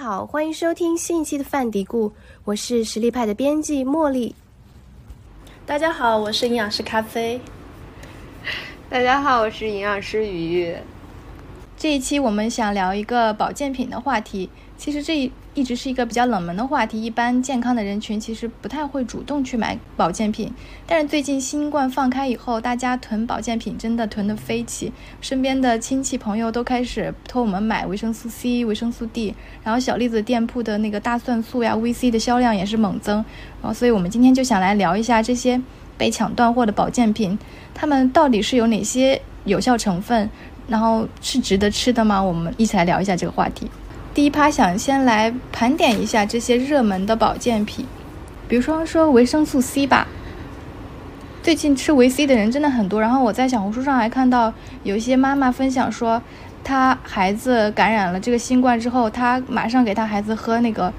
好，欢迎收听新一期的范迪故，我是实力派的编辑茉莉。大家好，我是营养师咖啡。大家好，我是营养师鱼鱼。这一期我们想聊一个保健品的话题。其实这一直是一个比较冷门的话题，一般健康的人群其实不太会主动去买保健品。但是最近新冠放开以后，大家囤保健品真的囤得飞起，身边的亲戚朋友都开始托我们买维生素 C、维生素 D，然后小栗子店铺的那个大蒜素呀、VC 的销量也是猛增。然后，所以我们今天就想来聊一下这些被抢断货的保健品，它们到底是有哪些有效成分，然后是值得吃的吗？我们一起来聊一下这个话题。第一趴想先来盘点一下这些热门的保健品，比如说说维生素 C 吧。最近吃维 C 的人真的很多，然后我在小红书上还看到有一些妈妈分享说，她孩子感染了这个新冠之后，她马上给她孩子喝那个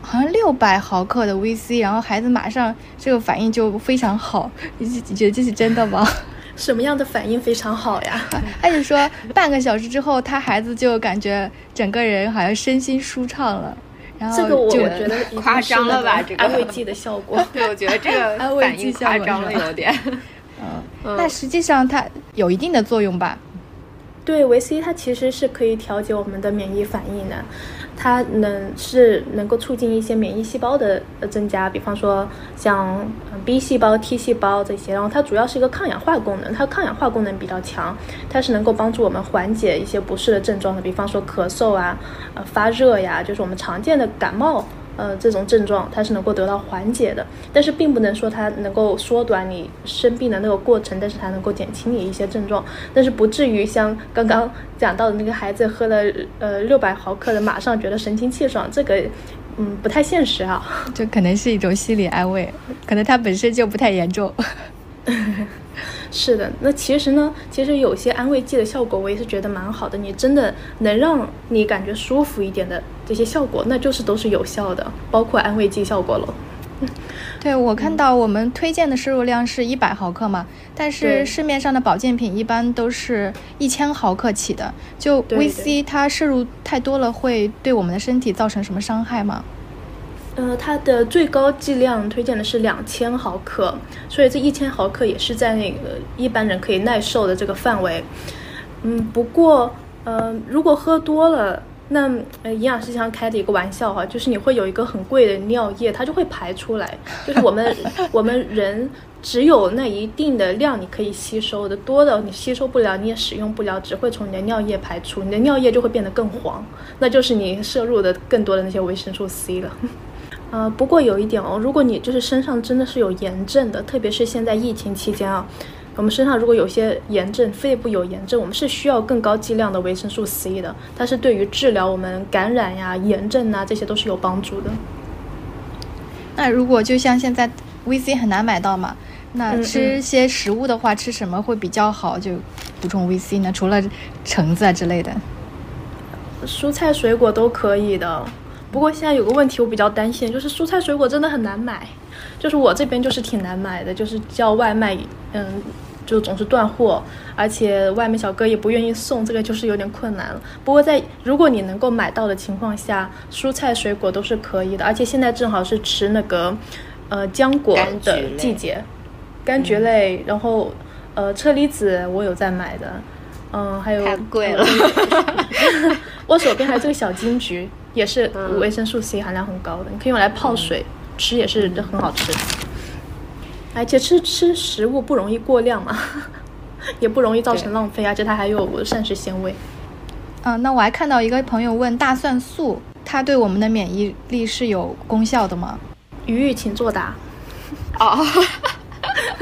好像六百毫克的维 C，然后孩子马上这个反应就非常好。你你觉得这是真的吗？什么样的反应非常好呀？他就说半个小时之后，他孩子就感觉整个人好像身心舒畅了。然后这个我觉得夸张了吧？这个安慰剂的效果，对，我觉得这个 安慰剂夸张了有点。嗯，那实际上它有一定的作用吧？对，维 C 它其实是可以调节我们的免疫反应的。它能是能够促进一些免疫细胞的增加，比方说像 B 细胞、T 细胞这些，然后它主要是一个抗氧化功能，它抗氧化功能比较强，它是能够帮助我们缓解一些不适的症状的，比方说咳嗽啊、呃发热呀，就是我们常见的感冒。呃，这种症状它是能够得到缓解的，但是并不能说它能够缩短你生病的那个过程，但是它能够减轻你一些症状，但是不至于像刚刚讲到的那个孩子喝了呃六百毫克的，马上觉得神清气爽，这个嗯不太现实啊。这可能是一种心理安慰，可能它本身就不太严重。是的，那其实呢，其实有些安慰剂的效果，我也是觉得蛮好的。你真的能让你感觉舒服一点的这些效果，那就是都是有效的，包括安慰剂效果了。对我看到我们推荐的摄入量是一百毫克嘛，但是市面上的保健品一般都是一千毫克起的。就 VC 它摄入太多了，会对我们的身体造成什么伤害吗？呃，它的最高剂量推荐的是两千毫克，所以这一千毫克也是在那个一般人可以耐受的这个范围。嗯，不过呃，如果喝多了，那呃营养师经常开的一个玩笑哈，就是你会有一个很贵的尿液，它就会排出来。就是我们 我们人只有那一定的量你可以吸收的，多的你吸收不了，你也使用不了，只会从你的尿液排出，你的尿液就会变得更黄，那就是你摄入的更多的那些维生素 C 了。呃，不过有一点哦，如果你就是身上真的是有炎症的，特别是现在疫情期间啊，我们身上如果有些炎症，肺部有炎症，我们是需要更高剂量的维生素 C 的，它是对于治疗我们感染呀、炎症啊这些都是有帮助的。那如果就像现在 VC 很难买到嘛，那吃些食物的话，吃什么会比较好？就补充 VC 呢？除了橙子啊之类的，蔬菜水果都可以的。不过现在有个问题，我比较担心，就是蔬菜水果真的很难买，就是我这边就是挺难买的，就是叫外卖，嗯，就总是断货，而且外卖小哥也不愿意送，这个就是有点困难了。不过在如果你能够买到的情况下，蔬菜水果都是可以的，而且现在正好是吃那个，呃，浆果的季节，柑橘类，然后呃，车厘子我有在买的，嗯，还有太贵了，我手边还有这个小金桔。也是维生素 C 含量很高的，你可以用来泡水吃，也是很好吃。而且吃吃食物不容易过量嘛，也不容易造成浪费，而且它还有膳食纤维。嗯，那我还看到一个朋友问大蒜素，它对我们的免疫力是有功效的吗？鱼鱼，请作答。哦，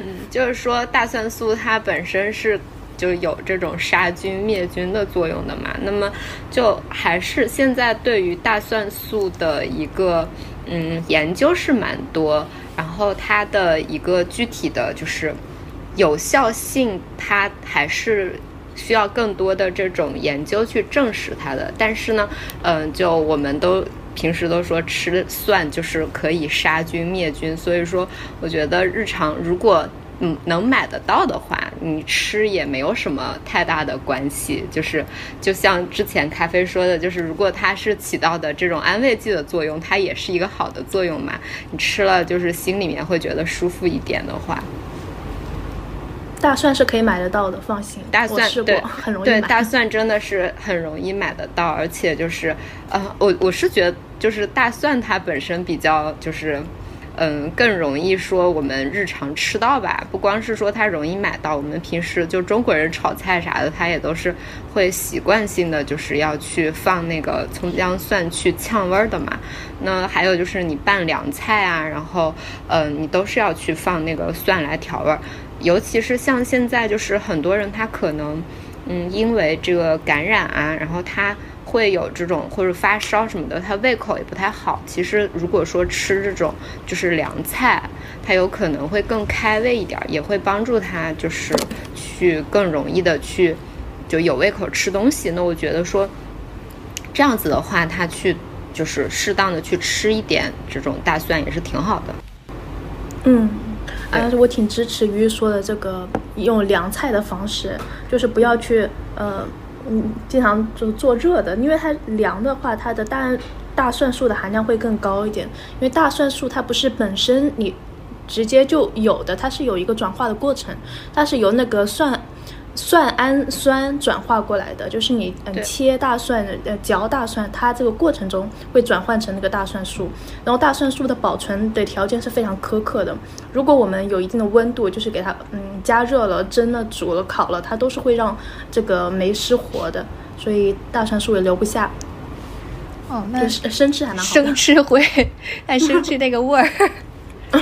嗯，就是说大蒜素它本身是。就有这种杀菌灭菌的作用的嘛？那么就还是现在对于大蒜素的一个嗯研究是蛮多，然后它的一个具体的就是有效性，它还是需要更多的这种研究去证实它的。但是呢，嗯，就我们都平时都说吃蒜就是可以杀菌灭菌，所以说我觉得日常如果嗯，能买得到的话，你吃也没有什么太大的关系。就是就像之前咖啡说的，就是如果它是起到的这种安慰剂的作用，它也是一个好的作用嘛。你吃了就是心里面会觉得舒服一点的话，大蒜是可以买得到的，放心。大蒜对很容易对大蒜真的是很容易买得到，而且就是呃，我我是觉得就是大蒜它本身比较就是。嗯，更容易说我们日常吃到吧，不光是说它容易买到，我们平时就中国人炒菜啥的，它也都是会习惯性的就是要去放那个葱姜蒜去呛味儿的嘛。那还有就是你拌凉菜啊，然后嗯，你都是要去放那个蒜来调味儿，尤其是像现在就是很多人他可能嗯因为这个感染啊，然后他。会有这种或者发烧什么的，他胃口也不太好。其实如果说吃这种就是凉菜，它有可能会更开胃一点，也会帮助他就是去更容易的去就有胃口吃东西。那我觉得说这样子的话，他去就是适当的去吃一点这种大蒜也是挺好的。嗯，啊，我挺支持鱼说的这个用凉菜的方式，就是不要去呃。嗯，经常就做热的，因为它凉的话，它的大大蒜素的含量会更高一点。因为大蒜素它不是本身你直接就有的，它是有一个转化的过程，它是由那个蒜。蒜氨酸转化过来的，就是你嗯切大蒜呃嚼大蒜，它这个过程中会转换成那个大蒜素，然后大蒜素的保存的条件是非常苛刻的。如果我们有一定的温度，就是给它嗯加热了、蒸了、煮了、烤了，它都是会让这个酶失活的，所以大蒜素也留不下。哦，那 生吃还蛮好。生吃会，爱生吃那个味儿。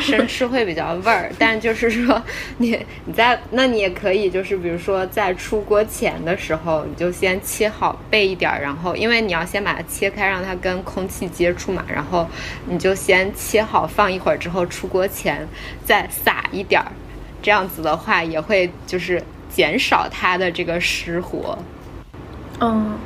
生吃会比较味儿，但就是说，你你在那你也可以，就是比如说在出锅前的时候，你就先切好备一点，然后因为你要先把它切开，让它跟空气接触嘛，然后你就先切好放一会儿之后，出锅前再撒一点儿，这样子的话也会就是减少它的这个失活。嗯，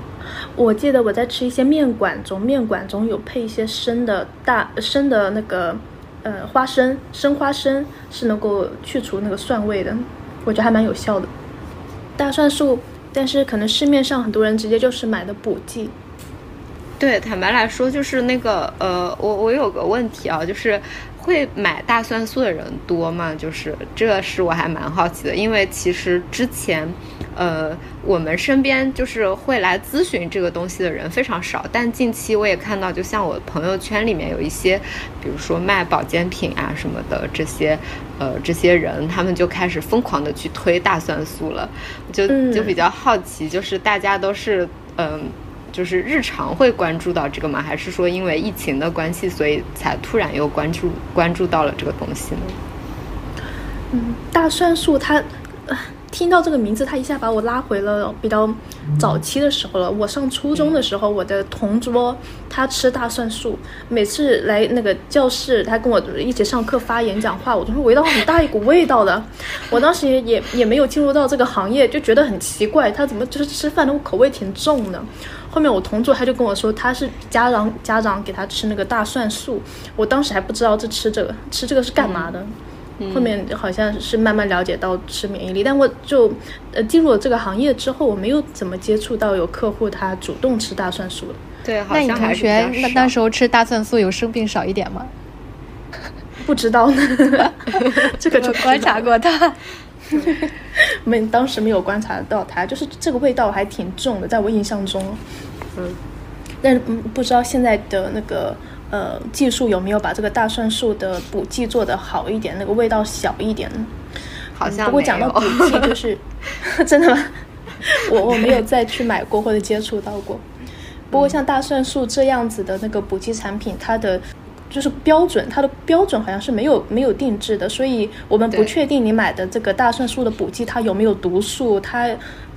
我记得我在吃一些面馆中，面馆中有配一些生的大生的那个。呃，花生生花生是能够去除那个蒜味的，我觉得还蛮有效的。大蒜素，但是可能市面上很多人直接就是买的补剂。对，坦白来说，就是那个呃，我我有个问题啊，就是会买大蒜素的人多吗？就是这是我还蛮好奇的，因为其实之前。呃，我们身边就是会来咨询这个东西的人非常少，但近期我也看到，就像我朋友圈里面有一些，比如说卖保健品啊什么的这些，呃，这些人他们就开始疯狂的去推大蒜素了，就就比较好奇，就是大家都是嗯，就是日常会关注到这个吗？还是说因为疫情的关系，所以才突然又关注关注到了这个东西呢？嗯，大蒜素它。听到这个名字，他一下把我拉回了比较早期的时候了。我上初中的时候，我的同桌他吃大蒜素，每次来那个教室，他跟我一起上课发言讲话，我都是闻到很大一股味道的。我当时也也没有进入到这个行业，就觉得很奇怪，他怎么就是吃饭的口味挺重的。后面我同桌他就跟我说，他是家长家长给他吃那个大蒜素，我当时还不知道这吃这个吃这个是干嘛的。后面好像是慢慢了解到吃免疫力，但我就呃进入了这个行业之后，我没有怎么接触到有客户他主动吃大蒜素的。对，那你同学那那时候吃大蒜素有生病少一点吗？不知道呢，这个就 观察过他，没当时没有观察到它，就是这个味道还挺重的，在我印象中，嗯，但是嗯不知道现在的那个。呃，技术有没有把这个大蒜素的补剂做得好一点，那个味道小一点？好像不过讲到补剂，就是 真的吗？我我没有再去买过或者接触到过。不过像大蒜素这样子的那个补剂产品，它的就是标准，它的标准好像是没有没有定制的，所以我们不确定你买的这个大蒜素的补剂它有没有毒素，它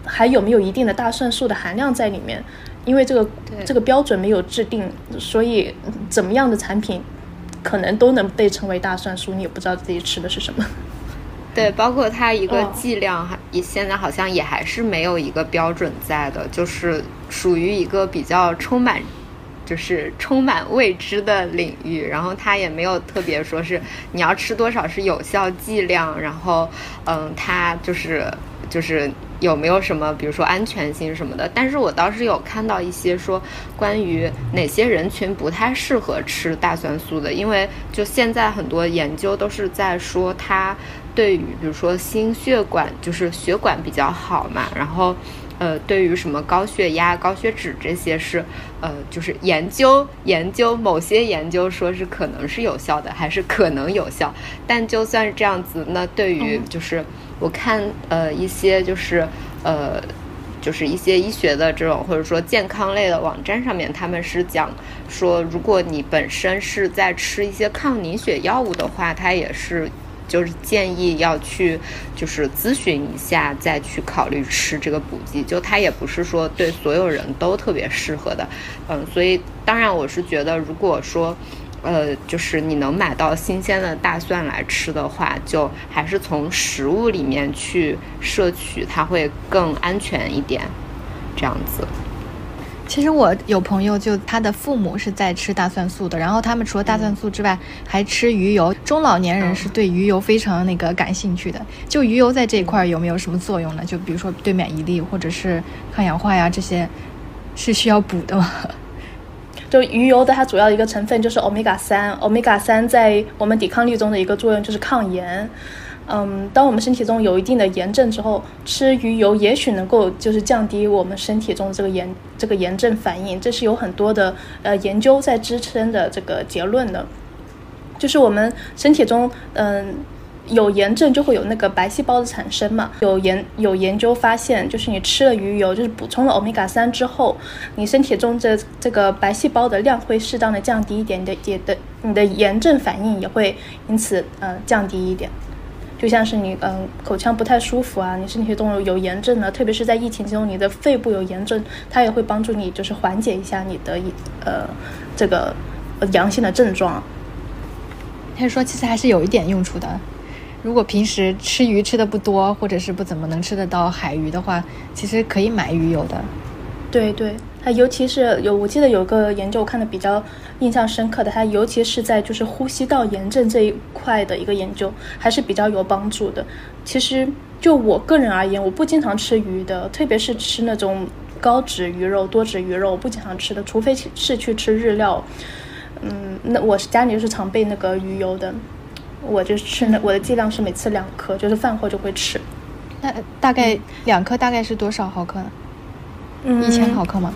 还有没有一定的大蒜素的含量在里面。因为这个这个标准没有制定，所以怎么样的产品可能都能被称为大蒜素，你也不知道自己吃的是什么。对，包括它一个剂量，也现在好像也还是没有一个标准在的，就是属于一个比较充满就是充满未知的领域，然后它也没有特别说是你要吃多少是有效剂量，然后嗯，它就是就是有没有什么比如说安全性什么的。但是我倒是有看到一些说关于哪些人群不太适合吃大蒜素的，因为就现在很多研究都是在说它对于比如说心血管就是血管比较好嘛，然后。呃，对于什么高血压、高血脂这些是，呃，就是研究研究某些研究说是可能是有效的，还是可能有效。但就算是这样子，那对于就是我看呃一些就是呃就是一些医学的这种或者说健康类的网站上面，他们是讲说，如果你本身是在吃一些抗凝血药物的话，它也是。就是建议要去，就是咨询一下，再去考虑吃这个补剂。就它也不是说对所有人都特别适合的，嗯，所以当然我是觉得，如果说，呃，就是你能买到新鲜的大蒜来吃的话，就还是从食物里面去摄取，它会更安全一点，这样子。其实我有朋友，就他的父母是在吃大蒜素的，然后他们除了大蒜素之外，还吃鱼油。中老年人是对鱼油非常那个感兴趣的。就鱼油在这一块有没有什么作用呢？就比如说对免疫力或者是抗氧化呀这些，是需要补的吗？就鱼油的它主要一个成分就是欧米伽三，欧米伽三在我们抵抗力中的一个作用就是抗炎。嗯，当我们身体中有一定的炎症之后，吃鱼油也许能够就是降低我们身体中这个炎这个炎症反应，这是有很多的呃研究在支撑的这个结论的。就是我们身体中嗯有炎症就会有那个白细胞的产生嘛，有研有研究发现，就是你吃了鱼油，就是补充了欧米伽三之后，你身体中这这个白细胞的量会适当的降低一点，你的也的你的炎症反应也会因此呃降低一点。就像是你嗯口腔不太舒服啊，你身体动有有炎症呢，特别是在疫情中，你的肺部有炎症，它也会帮助你就是缓解一下你的呃这个阳性的症状。他说其实还是有一点用处的，如果平时吃鱼吃的不多，或者是不怎么能吃得到海鱼的话，其实可以买鱼油的。对对。它尤其是有，我记得有个研究我看的比较印象深刻的，它尤其是在就是呼吸道炎症这一块的一个研究，还是比较有帮助的。其实就我个人而言，我不经常吃鱼的，特别是吃那种高脂鱼肉、多脂鱼肉，我不经常吃的，除非是去吃日料。嗯，那我是家里就是常备那个鱼油的，我就吃那我的剂量是每次两颗，就是饭后就会吃。那大概两颗大概是多少毫克呢？嗯，一千毫克吗？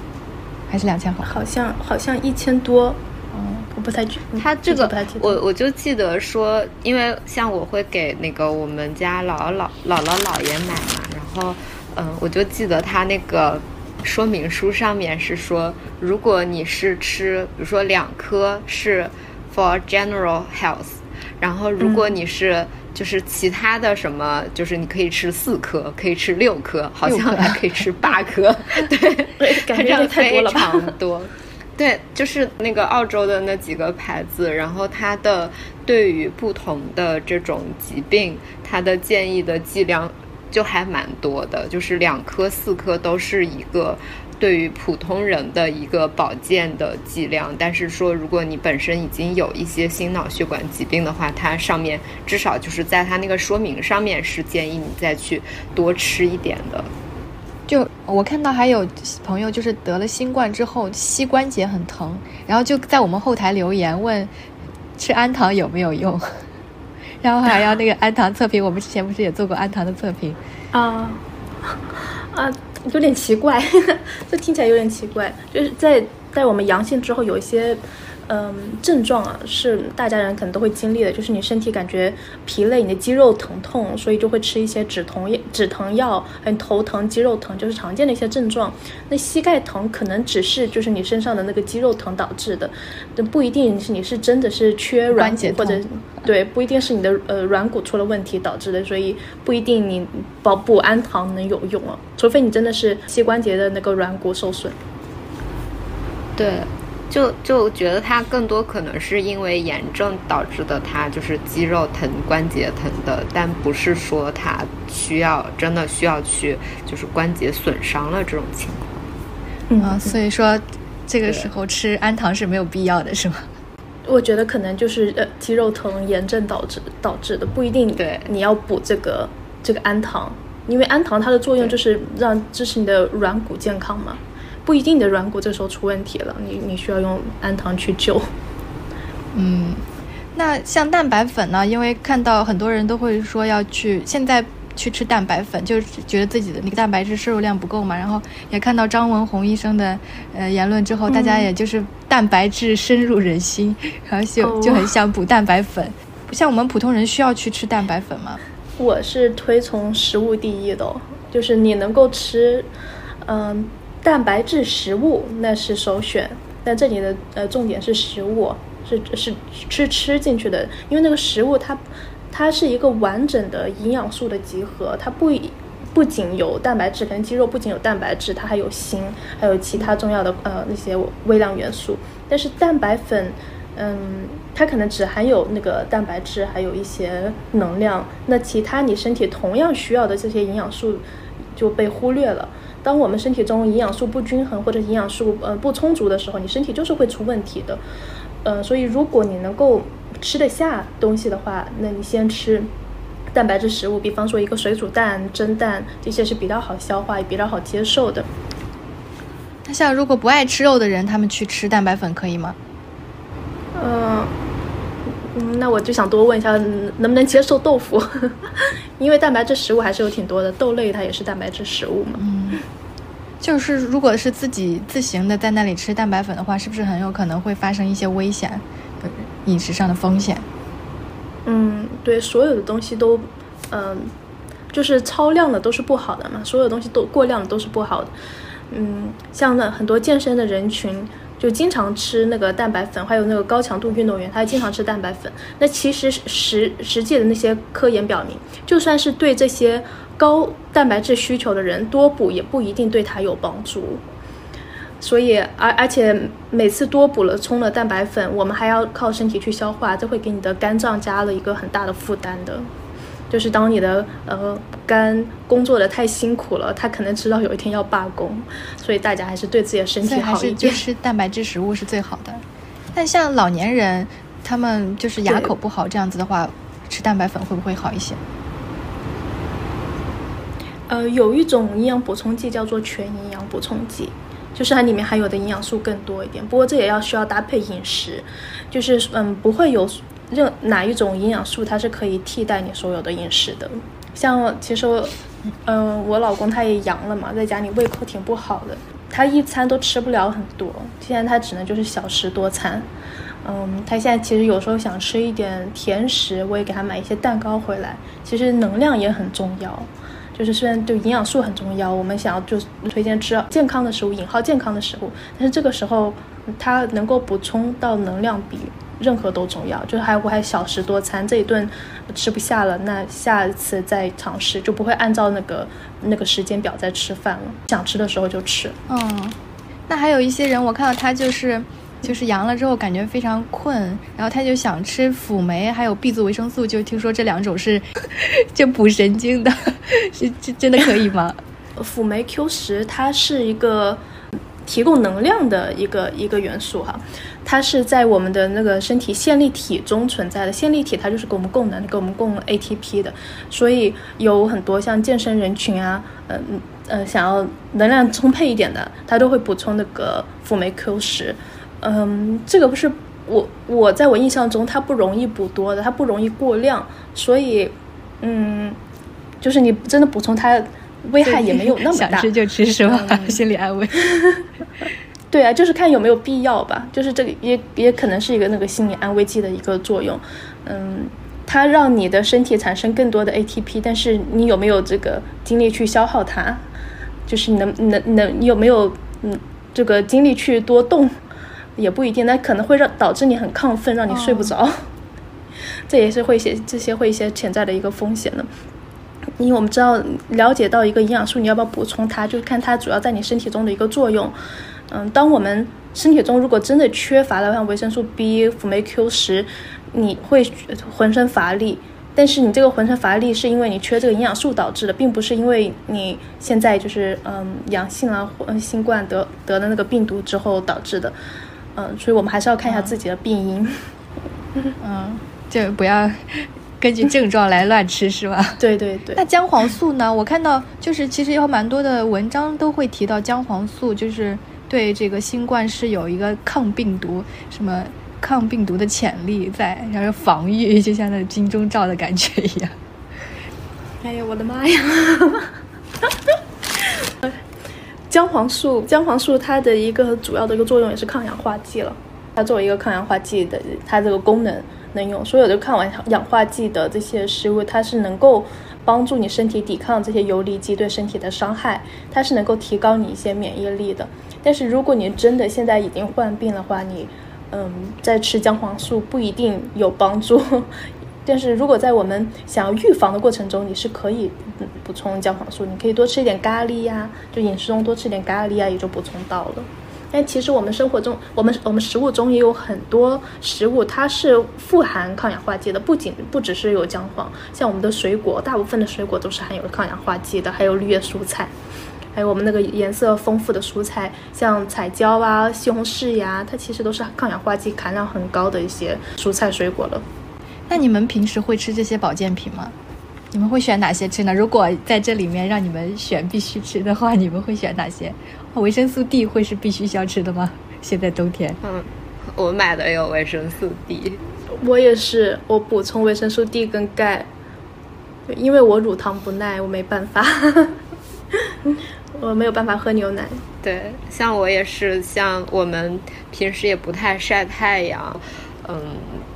还是两千毫，好像好像一千多，嗯，我不太记，他这个我我就记得说，因为像我会给那个我们家姥姥姥姥姥姥爷买嘛，然后嗯，我就记得他那个说明书上面是说，如果你是吃，比如说两颗是 for general health，然后如果你是就是其他的什么，就是你可以吃四颗，可以吃六颗，好像还可以吃八颗，对，感觉 太多了吧？非常多，对，就是那个澳洲的那几个牌子，然后它的对于不同的这种疾病，它的建议的剂量就还蛮多的，就是两颗、四颗都是一个。对于普通人的一个保健的剂量，但是说如果你本身已经有一些心脑血管疾病的话，它上面至少就是在它那个说明上面是建议你再去多吃一点的。就我看到还有朋友就是得了新冠之后膝关节很疼，然后就在我们后台留言问吃氨糖有没有用，然后还要那个氨糖测评。我们之前不是也做过氨糖的测评啊 啊。有点奇怪，这听起来有点奇怪。就是在在我们阳性之后，有一些嗯症状啊，是大家人可能都会经历的，就是你身体感觉疲累，你的肌肉疼痛，所以就会吃一些止疼止疼药，很头疼、肌肉疼，就是常见的一些症状。那膝盖疼可能只是就是你身上的那个肌肉疼导致的，那不一定是你是真的是缺软骨或者。对，不一定是你的呃软骨出了问题导致的，所以不一定你保补氨糖能有用啊，除非你真的是膝关节的那个软骨受损。对，就就觉得它更多可能是因为炎症导致的，它就是肌肉疼、关节疼的，但不是说它需要真的需要去就是关节损伤了这种情况。嗯，所以说这个时候吃氨糖是没有必要的，是吗？我觉得可能就是呃肌肉疼、炎症导致导致的，不一定。对，你要补这个这个氨糖，因为氨糖它的作用就是让支持你的软骨健康嘛，不一定你的软骨这时候出问题了，你你需要用氨糖去救。嗯，那像蛋白粉呢？因为看到很多人都会说要去现在。去吃蛋白粉，就是觉得自己的那个蛋白质摄入量不够嘛。然后也看到张文宏医生的呃言论之后，大家也就是蛋白质深入人心，然后就就很想补蛋白粉。不像我们普通人需要去吃蛋白粉吗？我是推崇食物第一的，就是你能够吃，嗯，蛋白质食物那是首选。但这里的呃重点是食物，是是吃吃进去的，因为那个食物它。它是一个完整的营养素的集合，它不不仅有蛋白质，可能肌肉不仅有蛋白质，它还有锌，还有其他重要的呃那些微量元素。但是蛋白粉，嗯，它可能只含有那个蛋白质，还有一些能量，那其他你身体同样需要的这些营养素就被忽略了。当我们身体中营养素不均衡或者营养素呃不充足的时候，你身体就是会出问题的。呃，所以如果你能够吃得下东西的话，那你先吃蛋白质食物，比方说一个水煮蛋、蒸蛋，这些是比较好消化也比较好接受的。那像如果不爱吃肉的人，他们去吃蛋白粉可以吗？嗯，那我就想多问一下，能不能接受豆腐？因为蛋白质食物还是有挺多的，豆类它也是蛋白质食物嘛。嗯。就是如果是自己自行的在那里吃蛋白粉的话，是不是很有可能会发生一些危险，饮食上的风险？嗯，对，所有的东西都，嗯，就是超量的都是不好的嘛，所有东西都过量的都是不好的。嗯，像那很多健身的人群就经常吃那个蛋白粉，还有那个高强度运动员，他经常吃蛋白粉。那其实实实际的那些科研表明，就算是对这些。高蛋白质需求的人多补也不一定对他有帮助，所以而而且每次多补了充了蛋白粉，我们还要靠身体去消化，这会给你的肝脏加了一个很大的负担的。就是当你的呃肝工作的太辛苦了，他可能知道有一天要罢工，所以大家还是对自己的身体好一点。吃蛋白质食物是最好的。但像老年人，他们就是牙口不好这样子的话，吃蛋白粉会不会好一些？呃，有一种营养补充剂叫做全营养补充剂，就是它里面含有的营养素更多一点。不过这也要需要搭配饮食，就是嗯，不会有任哪一种营养素它是可以替代你所有的饮食的。像其实，嗯，我老公他也阳了嘛，在家里胃口挺不好的，他一餐都吃不了很多，现在他只能就是小食多餐。嗯，他现在其实有时候想吃一点甜食，我也给他买一些蛋糕回来。其实能量也很重要。就是虽然对营养素很重要，我们想要就推荐吃健康的食物，引号健康的食物，但是这个时候它能够补充到能量比任何都重要。就是还我还小食多餐，这一顿吃不下了，那下一次再尝试，就不会按照那个那个时间表再吃饭了，想吃的时候就吃。嗯，那还有一些人，我看到他就是。就是阳了之后感觉非常困，然后他就想吃辅酶还有 B 族维生素，就听说这两种是 就补神经的，是这真的可以吗？辅酶 Q 十它是一个提供能量的一个一个元素哈，它是在我们的那个身体线粒体中存在的，线粒体它就是给我们供能，给我们供 ATP 的，所以有很多像健身人群啊，嗯呃想要能量充沛一点的，他都会补充那个辅酶 Q 十。嗯，这个不是我我在我印象中，它不容易补多的，它不容易过量，所以，嗯，就是你真的补充它，危害也没有那么大。想吃就吃是吧？心理安慰。对啊，就是看有没有必要吧。就是这个也也可能是一个那个心理安慰剂的一个作用。嗯，它让你的身体产生更多的 ATP，但是你有没有这个精力去消耗它？就是能能能，你有没有嗯这个精力去多动？也不一定，那可能会让导致你很亢奋，让你睡不着，这也是会些这些会一些潜在的一个风险的。因为我们知道了解到一个营养素，你要不要补充它，就是看它主要在你身体中的一个作用。嗯，当我们身体中如果真的缺乏了像维生素 B、辅酶 Q 十，你会浑身乏力，但是你这个浑身乏力是因为你缺这个营养素导致的，并不是因为你现在就是嗯阳性啊，或新冠得得了那个病毒之后导致的。嗯，所以我们还是要看一下自己的病因。嗯，就不要根据症状来乱吃，是吧？对对对。那姜黄素呢？我看到就是其实有蛮多的文章都会提到姜黄素，就是对这个新冠是有一个抗病毒什么。抗病毒的潜力在，然后防御就像那金钟罩的感觉一样。哎呀，我的妈呀！姜黄素，姜黄素它的一个主要的一个作用也是抗氧化剂了。它作为一个抗氧化剂的，它这个功能能用所有的抗完氧化剂的这些食物，它是能够帮助你身体抵抗这些游离基对身体的伤害，它是能够提高你一些免疫力的。但是如果你真的现在已经患病的话，你嗯，在吃姜黄素不一定有帮助，但是如果在我们想要预防的过程中，你是可以补充姜黄素，你可以多吃一点咖喱呀，就饮食中多吃点咖喱啊，也就补充到了。但其实我们生活中，我们我们食物中也有很多食物，它是富含抗氧化剂的，不仅不只是有姜黄，像我们的水果，大部分的水果都是含有抗氧化剂的，还有绿叶蔬菜。还有我们那个颜色丰富的蔬菜，像彩椒啊、西红柿呀，它其实都是抗氧化剂含量很高的一些蔬菜水果了。那你们平时会吃这些保健品吗？你们会选哪些吃呢？如果在这里面让你们选必须吃的话，你们会选哪些？维生素 D 会是必须需要吃的吗？现在冬天。嗯，我买的有维生素 D。我也是，我补充维生素 D 跟钙，因为我乳糖不耐，我没办法。我没有办法喝牛奶。对，像我也是，像我们平时也不太晒太阳，嗯，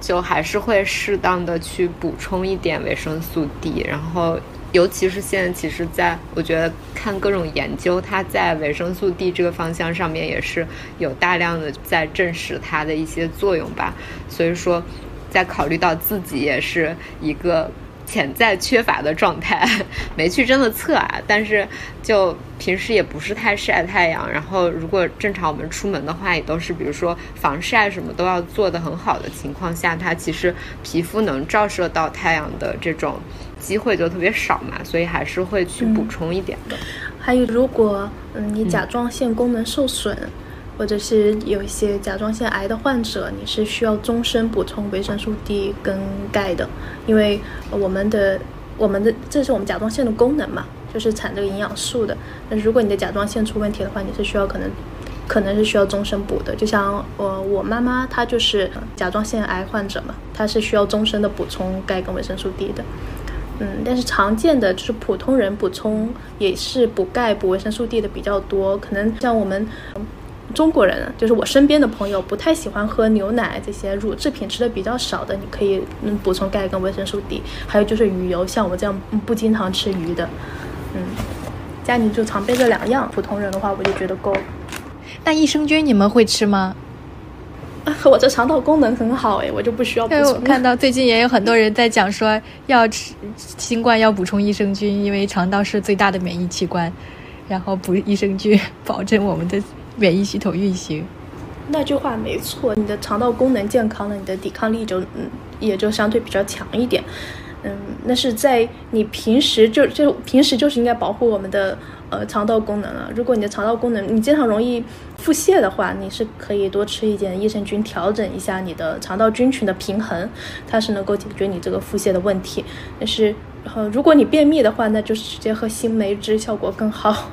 就还是会适当的去补充一点维生素 D。然后，尤其是现在，其实在我觉得看各种研究，它在维生素 D 这个方向上面也是有大量的在证实它的一些作用吧。所以说，在考虑到自己也是一个。潜在缺乏的状态，没去真的测啊，但是就平时也不是太晒太阳，然后如果正常我们出门的话，也都是比如说防晒什么都要做的很好的情况下，它其实皮肤能照射到太阳的这种机会就特别少嘛，所以还是会去补充一点的。还有，如果嗯你甲状腺功能受损。或者是有一些甲状腺癌的患者，你是需要终身补充维生素 D 跟钙的，因为我们的我们的这是我们甲状腺的功能嘛，就是产这个营养素的。那如果你的甲状腺出问题的话，你是需要可能可能是需要终身补的。就像我我妈妈她就是甲状腺癌患者嘛，她是需要终身的补充钙跟维生素 D 的。嗯，但是常见的就是普通人补充也是补钙补维生素 D 的比较多，可能像我们。中国人就是我身边的朋友，不太喜欢喝牛奶这些乳制品，吃的比较少的，你可以嗯补充钙跟维生素 D。还有就是鱼油，像我这样不经常吃鱼的，嗯，家里就常备这两样。普通人的话，我就觉得够。那益生菌你们会吃吗？我这肠道功能很好哎，我就不需要补充。看到最近也有很多人在讲说要吃新冠要补充益生菌，因为肠道是最大的免疫器官，然后补益生菌 保证我们的。免疫系统运行，那句话没错。你的肠道功能健康了，你的抵抗力就嗯也就相对比较强一点。嗯，那是在你平时就就平时就是应该保护我们的呃肠道功能了。如果你的肠道功能你经常容易腹泻的话，你是可以多吃一点益生菌，调整一下你的肠道菌群的平衡，它是能够解决你这个腹泻的问题。但是呃如果你便秘的话，那就是直接喝新梅汁效果更好。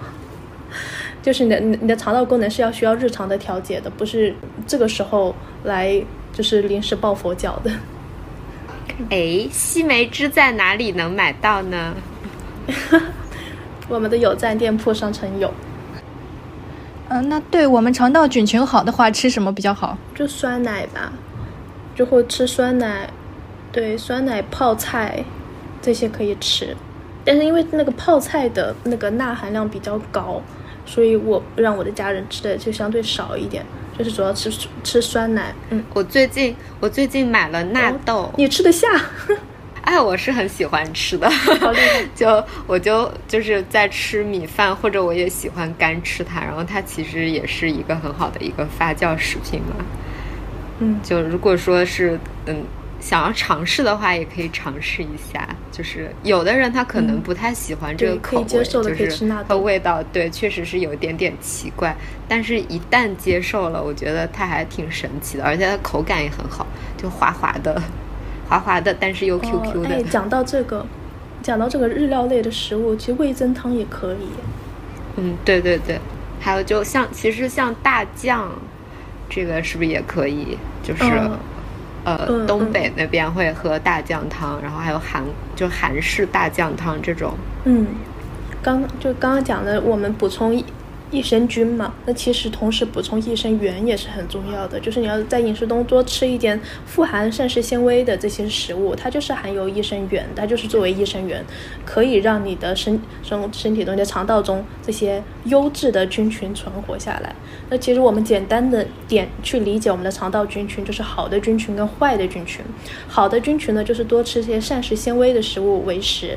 就是你的你的肠道功能是要需要日常的调节的，不是这个时候来就是临时抱佛脚的。哎，西梅汁在哪里能买到呢？我们的有赞店铺商城有。嗯，那对我们肠道菌群好的话，吃什么比较好？就酸奶吧，就会吃酸奶，对，酸奶泡菜这些可以吃，但是因为那个泡菜的那个钠含量比较高。所以我让我的家人吃的就相对少一点，就是主要吃吃酸奶。嗯，我最近我最近买了纳豆，你吃得下？哎，我是很喜欢吃的，就我就就是在吃米饭，或者我也喜欢干吃它。然后它其实也是一个很好的一个发酵食品嘛。嗯，就如果说是嗯想要尝试的话，也可以尝试一下。就是有的人他可能不太喜欢这个口味，就是它味道对，确实是有一点点奇怪。但是，一旦接受了，我觉得它还挺神奇的，而且它口感也很好，就滑滑的，滑滑的，但是又 Q Q 的。哎，讲到这个，讲到这个日料类的食物，其实味增汤也可以。嗯，对对对，还有就像其实像大酱，这个是不是也可以？就是。呃，东北那边会喝大酱汤，然后还有韩就韩式大酱汤这种。嗯，刚就刚刚讲的，我们补充。益生菌嘛，那其实同时补充益生元也是很重要的。就是你要在饮食中多吃一点富含膳食纤维的这些食物，它就是含有益生元，它就是作为益生元，可以让你的身身身体中、的肠道中这些优质的菌群存活下来。那其实我们简单的点去理解我们的肠道菌群，就是好的菌群跟坏的菌群。好的菌群呢，就是多吃些膳食纤维的食物为食。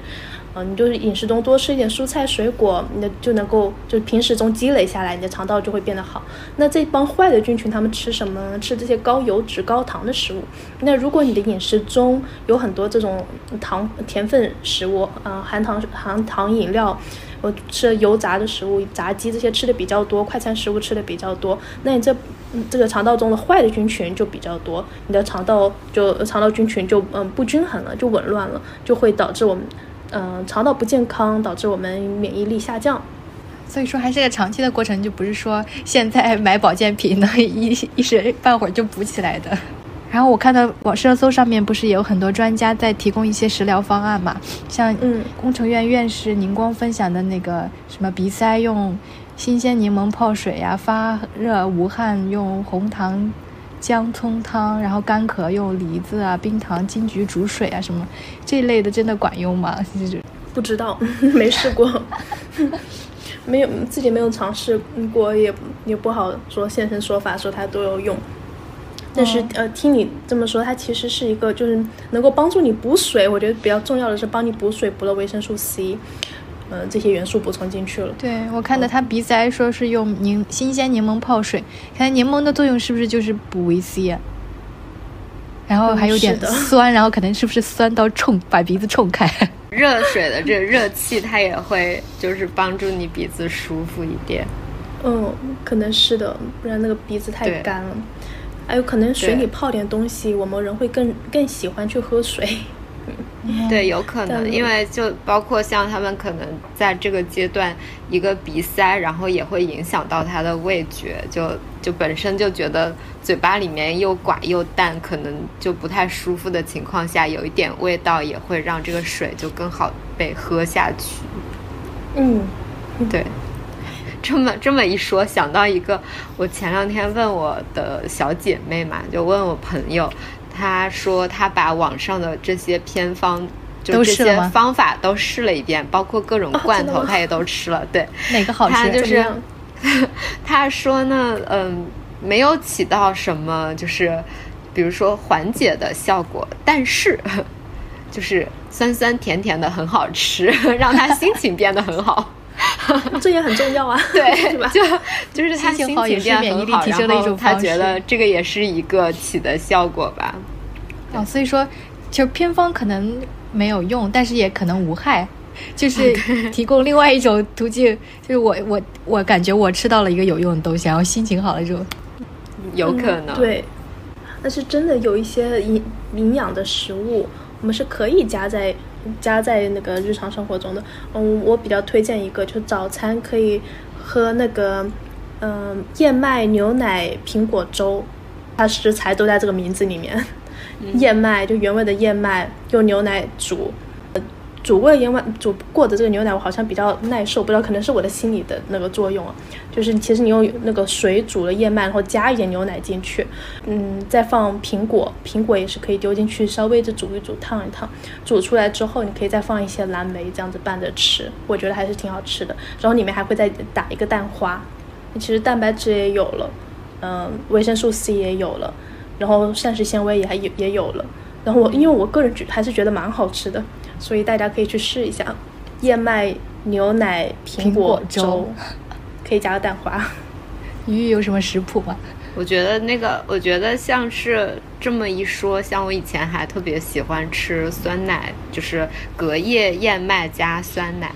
你就是饮食中多吃一点蔬菜水果，你的就能够就平时中积累下来，你的肠道就会变得好。那这帮坏的菌群，他们吃什么？吃这些高油脂、高糖的食物。那如果你的饮食中有很多这种糖、甜分食物，啊，含糖、含糖饮料，我吃油炸的食物、炸鸡这些吃的比较多，快餐食物吃的比较多，那你这这个肠道中的坏的菌群就比较多，你的肠道就肠道菌群就嗯不均衡了，就紊乱了，就会导致我们。嗯，肠道不健康导致我们免疫力下降，所以说还是个长期的过程，就不是说现在买保健品能一一时半会儿就补起来的。然后我看到网热搜上面不是也有很多专家在提供一些食疗方案嘛？像工程院院士宁光分享的那个什么鼻塞用新鲜柠檬泡水呀，发热无汗用红糖。姜葱汤，然后干咳用梨子啊、冰糖、金桔煮水啊，什么这类的真的管用吗？就是不知道，没试过，没有自己没有尝试过，也也不好说现身说法，说它都有用。但是呃，听你这么说，它其实是一个就是能够帮助你补水，我觉得比较重要的是帮你补水，补了维生素 C。嗯，这些元素补充进去了。对我看到他鼻子还说是用柠新鲜柠檬泡水，看柠檬的作用是不是就是补维 C 啊？然后还有点酸，然后可能是不是酸到冲把鼻子冲开？热水的这热气它也会就是帮助你鼻子舒服一点。嗯，可能是的，不然那个鼻子太干了。还有可能水里泡点东西，我们人会更更喜欢去喝水。对，有可能，因为就包括像他们可能在这个阶段，一个鼻塞，然后也会影响到他的味觉，就就本身就觉得嘴巴里面又寡又淡，可能就不太舒服的情况下，有一点味道也会让这个水就更好被喝下去。嗯，对，这么这么一说，想到一个，我前两天问我的小姐妹嘛，就问我朋友。他说他把网上的这些偏方，就这些方法都试了一遍，包括各种罐头，他也都吃了。对，哪个好吃？他就是，他说呢，嗯，没有起到什么，就是比如说缓解的效果，但是 就是酸酸甜甜的很好吃，让他心情变得很好。这也很重要啊，对，是吧？就就是他心情好也是免疫力提升的一种方式他觉得这个也是一个起的效果吧。哦，所以说，就偏方可能没有用，但是也可能无害，就是提供另外一种途径。就是我我我感觉我吃到了一个有用的东西，然后心情好了之后，有可能对。但是真的有一些营营养的食物，我们是可以加在。加在那个日常生活中的，嗯，我比较推荐一个，就早餐可以喝那个，嗯，燕麦牛奶苹果粥，它食材都在这个名字里面，燕麦就原味的燕麦，用牛奶煮。煮过的燕麦煮过的这个牛奶，我好像比较耐受，不知道可能是我的心理的那个作用啊。就是其实你用那个水煮了燕麦，然后加一点牛奶进去，嗯，再放苹果，苹果也是可以丢进去，稍微的煮一煮，烫一烫，煮出来之后，你可以再放一些蓝莓，这样子拌着吃，我觉得还是挺好吃的。然后里面还会再打一个蛋花，其实蛋白质也有了，嗯，维生素 C 也有了，然后膳食纤维也还有也有了。然后我因为我个人觉还是觉得蛮好吃的。所以大家可以去试一下，燕麦牛奶苹果粥，可以加个蛋花。鱼鱼有什么食谱吗？我觉得那个，我觉得像是这么一说，像我以前还特别喜欢吃酸奶，就是隔夜燕麦加酸奶，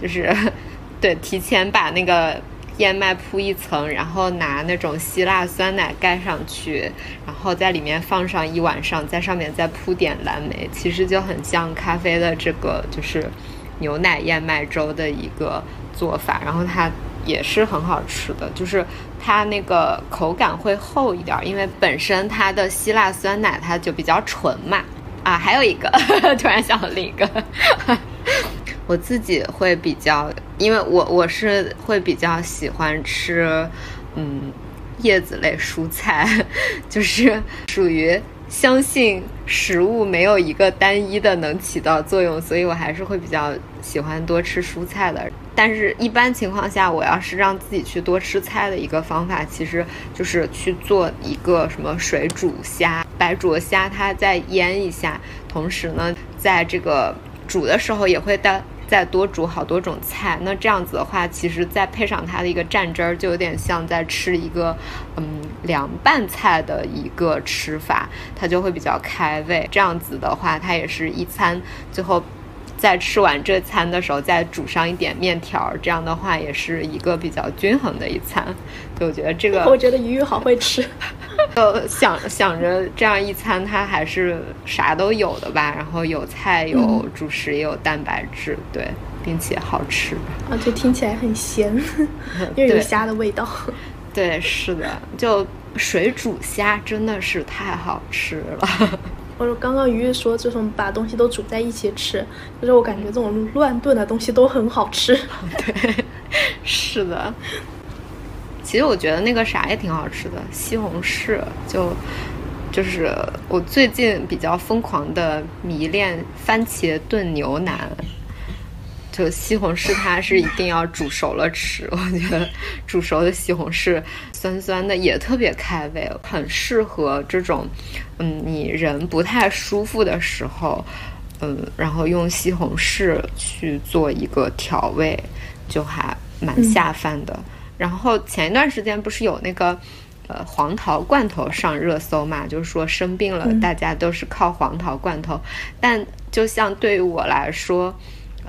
就是 对提前把那个燕麦铺一层，然后拿那种希腊酸奶盖上去，然后在里面放上一晚上，在上面再铺点蓝莓，其实就很像咖啡的这个就是牛奶燕麦粥的一个做法，然后它也是很好吃的，就是它那个口感会厚一点，因为本身它的希腊酸奶它就比较纯嘛。啊，还有一个，突然想到另一个，我自己会比较，因为我我是会比较喜欢吃，嗯，叶子类蔬菜，就是属于相信食物没有一个单一的能起到作用，所以我还是会比较喜欢多吃蔬菜的。但是，一般情况下，我要是让自己去多吃菜的一个方法，其实就是去做一个什么水煮虾、白灼虾，它再腌一下，同时呢，在这个煮的时候也会带再多煮好多种菜。那这样子的话，其实再配上它的一个蘸汁儿，就有点像在吃一个嗯凉拌菜的一个吃法，它就会比较开胃。这样子的话，它也是一餐最后。在吃完这餐的时候，再煮上一点面条，这样的话也是一个比较均衡的一餐。对，我觉得这个，我觉得鱼鱼好会吃，就想想着这样一餐，它还是啥都有的吧。然后有菜，有主食，也有蛋白质，对，并且好吃。啊，就听起来很咸，因为有虾的味道。对，是的，就水煮虾真的是太好吃了。我说刚刚鱼鱼说这种把东西都煮在一起吃，就是我感觉这种乱炖的东西都很好吃。对，是的。其实我觉得那个啥也挺好吃的，西红柿就就是我最近比较疯狂的迷恋番茄炖牛腩。就西红柿，它是一定要煮熟了吃。我觉得煮熟的西红柿酸酸的，也特别开胃，很适合这种，嗯，你人不太舒服的时候，嗯，然后用西红柿去做一个调味，就还蛮下饭的。然后前一段时间不是有那个呃黄桃罐头上热搜嘛？就是说生病了，大家都是靠黄桃罐头。但就像对于我来说，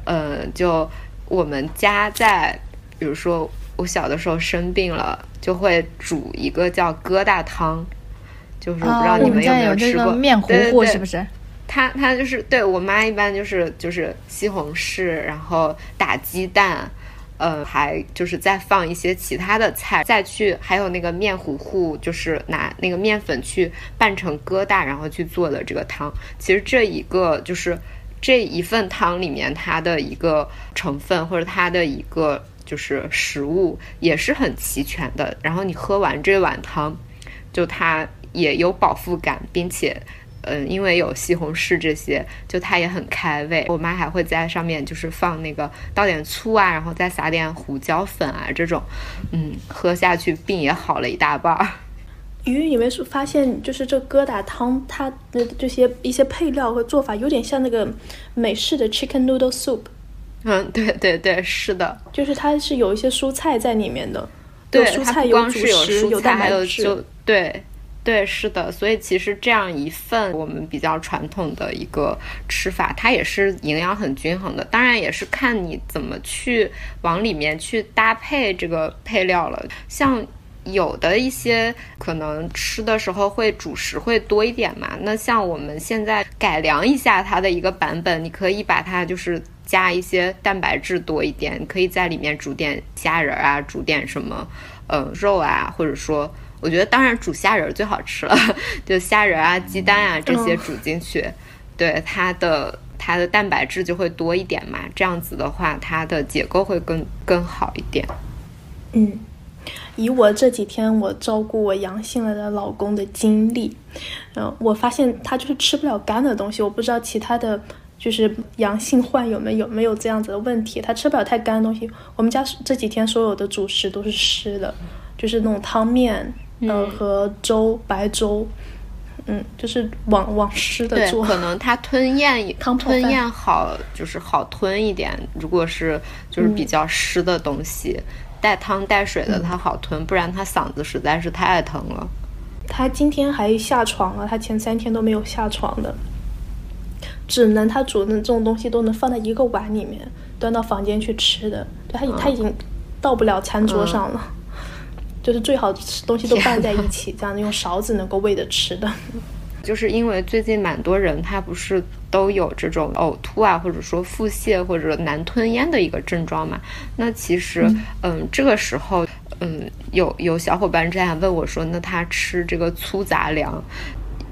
呃，就我们家在，比如说我小的时候生病了，就会煮一个叫疙瘩汤，就是我不知道你们有没有吃过面糊糊是不是？它它就是对我妈一般就是就是西红柿，然后打鸡蛋，呃，还就是再放一些其他的菜，再去还有那个面糊糊，就是拿那个面粉去拌成疙瘩，然后去做的这个汤。其实这一个就是。这一份汤里面，它的一个成分或者它的一个就是食物也是很齐全的。然后你喝完这碗汤，就它也有饱腹感，并且，嗯，因为有西红柿这些，就它也很开胃。我妈还会在上面就是放那个倒点醋啊，然后再撒点胡椒粉啊，这种，嗯，喝下去病也好了一大半儿。鱼，你没发现就是这疙瘩汤，它的这些一些配料和做法有点像那个美式的 chicken noodle soup。嗯，对对对，是的，就是它是有一些蔬菜在里面的，对，蔬菜有主食，有蛋白质，就对对是的。所以其实这样一份我们比较传统的一个吃法，它也是营养很均衡的。当然也是看你怎么去往里面去搭配这个配料了，像。有的一些可能吃的时候会主食会多一点嘛，那像我们现在改良一下它的一个版本，你可以把它就是加一些蛋白质多一点，你可以在里面煮点虾仁啊，煮点什么呃肉啊，或者说我觉得当然煮虾仁最好吃了，就虾仁啊、鸡蛋啊这些煮进去，对它的它的蛋白质就会多一点嘛，这样子的话它的结构会更更好一点，嗯。以我这几天我照顾我阳性了的老公的经历，嗯，我发现他就是吃不了干的东西。我不知道其他的就是阳性患友们有没有这样子的问题，他吃不了太干的东西。我们家这几天所有的主食都是湿的，就是那种汤面，呃，和粥白粥，嗯，就是往往湿的做。可能他吞咽汤吞咽好，就是好吞一点。如果是就是比较湿的东西。带汤带水的它好吞，不然它嗓子实在是太疼了。他今天还下床了，他前三天都没有下床的，只能他煮的这种东西都能放在一个碗里面，端到房间去吃的。对他，他已经到不了餐桌上了，就是最好吃东西都拌在一起，这样用勺子能够喂着吃的。就是因为最近蛮多人他不是都有这种呕吐啊，或者说腹泻或者难吞咽的一个症状嘛？那其实，嗯，这个时候。嗯，有有小伙伴这样问我说：“那他吃这个粗杂粮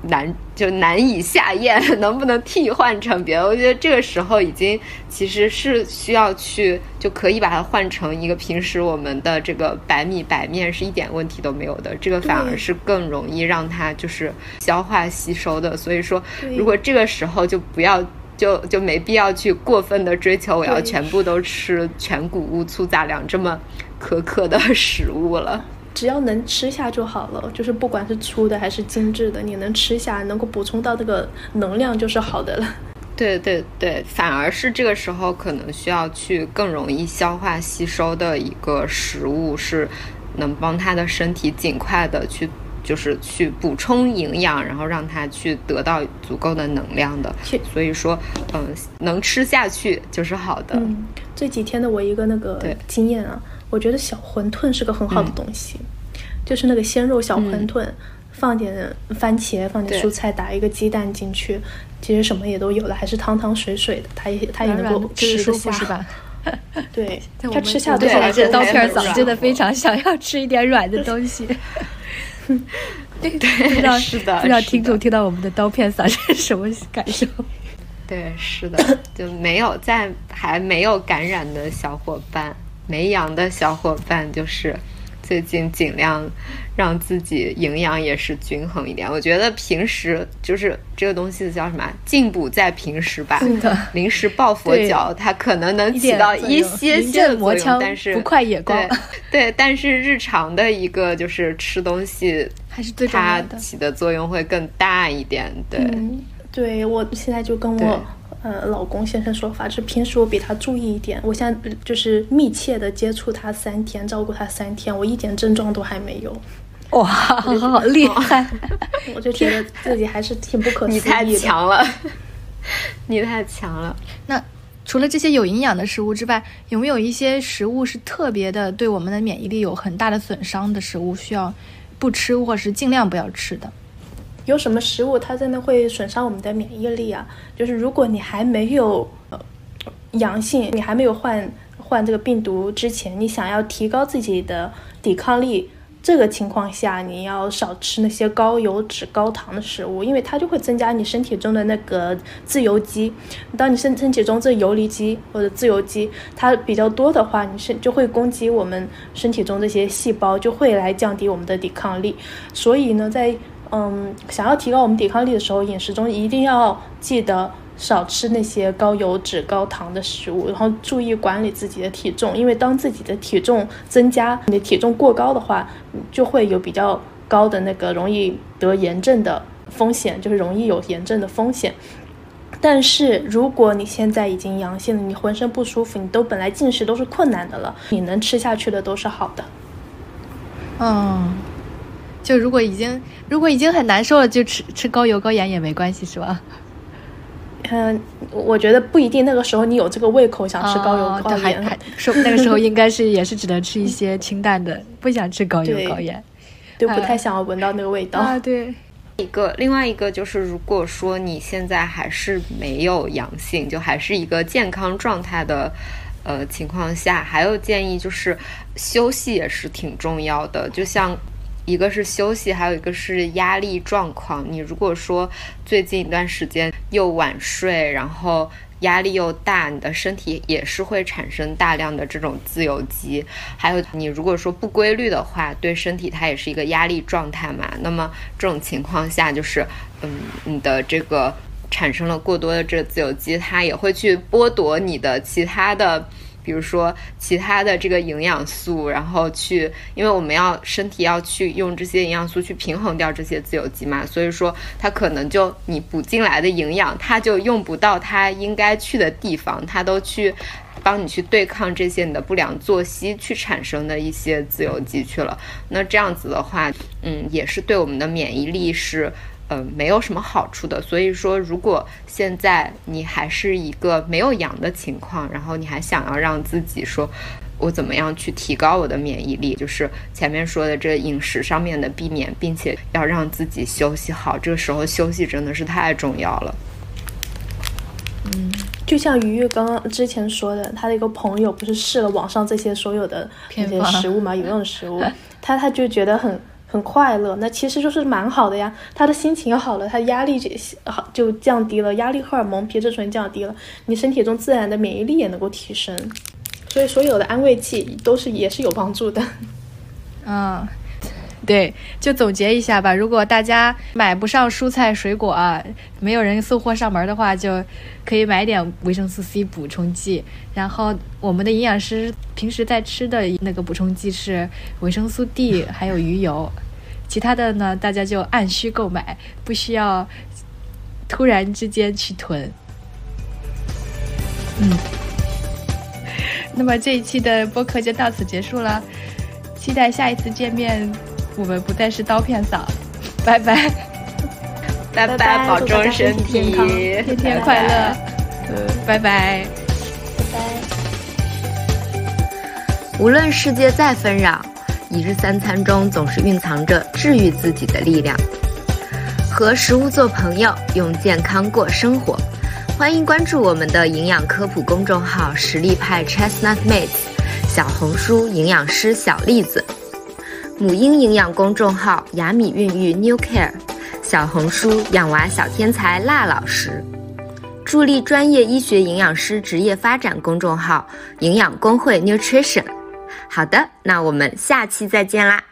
难就难以下咽，能不能替换成别的？”我觉得这个时候已经其实是需要去就可以把它换成一个平时我们的这个白米白面是一点问题都没有的，这个反而是更容易让它就是消化吸收的。所以说，如果这个时候就不要就就没必要去过分的追求我要全部都吃全谷物粗杂粮这么。可可的食物了，只要能吃下就好了。就是不管是粗的还是精致的，你能吃下，能够补充到这个能量就是好的了。对对对，反而是这个时候可能需要去更容易消化吸收的一个食物，是能帮他的身体尽快的去，就是去补充营养，然后让他去得到足够的能量的。所以说，嗯，能吃下去就是好的。嗯，这几天的我一个那个经验啊。我觉得小馄饨是个很好的东西，就是那个鲜肉小馄饨，放点番茄，放点蔬菜，打一个鸡蛋进去，其实什么也都有了，还是汤汤水水的，它也它也能够吃得下，是吧？对，它吃下对这刀片嗓真的非常想要吃一点软的 东西。对对，不知道是的，不知道听众听到我们的刀片嗓是什么感受？对，是的，就没有在还没有感染的小伙伴。没阳的小伙伴，就是最近尽量让自己营养也是均衡一点。我觉得平时就是这个东西叫什么？进补在平时吧。临时抱佛脚，它可能能起到一些些作用，但是不快也光。对，但是日常的一个就是吃东西，还是最重要的，起的作用会更大一点。对，对我现在就跟我。呃，老公先生说法，就是平时我比他注意一点。我现在就是密切的接触他三天，照顾他三天，我一点症状都还没有。哇，好厉害！我就觉得自己还是挺不可思议的。你太强了，你太强了。那除了这些有营养的食物之外，有没有一些食物是特别的对我们的免疫力有很大的损伤的食物，需要不吃或是尽量不要吃的？有什么食物它真的会损伤我们的免疫力啊？就是如果你还没有呃阳性，你还没有患患这个病毒之前，你想要提高自己的抵抗力，这个情况下你要少吃那些高油脂、高糖的食物，因为它就会增加你身体中的那个自由基。当你身身体中这游离基或者自由基它比较多的话，你身就会攻击我们身体中这些细胞，就会来降低我们的抵抗力。所以呢，在嗯，想要提高我们抵抗力的时候，饮食中一定要记得少吃那些高油脂、高糖的食物，然后注意管理自己的体重。因为当自己的体重增加，你的体重过高的话，就会有比较高的那个容易得炎症的风险，就是容易有炎症的风险。但是如果你现在已经阳性了，你浑身不舒服，你都本来进食都是困难的了，你能吃下去的都是好的。嗯。就如果已经如果已经很难受了，就吃吃高油高盐也没关系，是吧？嗯，我觉得不一定。那个时候你有这个胃口想吃高油高盐，说那个时候应该是也是只能吃一些清淡的，不想吃高油高盐，就不太想要闻到那个味道啊。对，一个另外一个就是，如果说你现在还是没有阳性，就还是一个健康状态的呃情况下，还有建议就是休息也是挺重要的，就像。一个是休息，还有一个是压力状况。你如果说最近一段时间又晚睡，然后压力又大，你的身体也是会产生大量的这种自由基。还有你如果说不规律的话，对身体它也是一个压力状态嘛。那么这种情况下，就是嗯，你的这个产生了过多的这自由基，它也会去剥夺你的其他的。比如说其他的这个营养素，然后去，因为我们要身体要去用这些营养素去平衡掉这些自由基嘛，所以说它可能就你补进来的营养，它就用不到它应该去的地方，它都去帮你去对抗这些你的不良作息去产生的一些自由基去了。那这样子的话，嗯，也是对我们的免疫力是。嗯，没有什么好处的。所以说，如果现在你还是一个没有阳的情况，然后你还想要让自己说，我怎么样去提高我的免疫力？就是前面说的这饮食上面的避免，并且要让自己休息好。这个时候休息真的是太重要了。嗯，就像鱼鱼刚刚之前说的，他的一个朋友不是试了网上这些所有的那些食物嘛，有用的食物，他他就觉得很。很快乐，那其实就是蛮好的呀。他的心情好了，他压力就好就降低了，压力荷尔蒙、皮质醇降低了，你身体中自然的免疫力也能够提升。所以所有的安慰剂都是也是有帮助的。嗯。对，就总结一下吧。如果大家买不上蔬菜水果啊，没有人送货上门的话，就可以买点维生素 C 补充剂。然后我们的营养师平时在吃的那个补充剂是维生素 D，还有鱼油。其他的呢，大家就按需购买，不需要突然之间去囤。嗯，那么这一期的播客就到此结束了，期待下一次见面。我们不再是刀片嫂，拜拜，拜拜，保重身体，天天快乐，嗯，拜拜，拜拜。无论世界再纷扰，一日三餐中总是蕴藏着治愈自己的力量。和食物做朋友，用健康过生活。欢迎关注我们的营养科普公众号“实力派 Chestnut Mates”，小红书营养师小栗子。母婴营养公众号“雅米孕育 New Care”，小红书养娃小天才辣老师，助力专业医学营养师职业发展公众号“营养工会 Nutrition”。好的，那我们下期再见啦。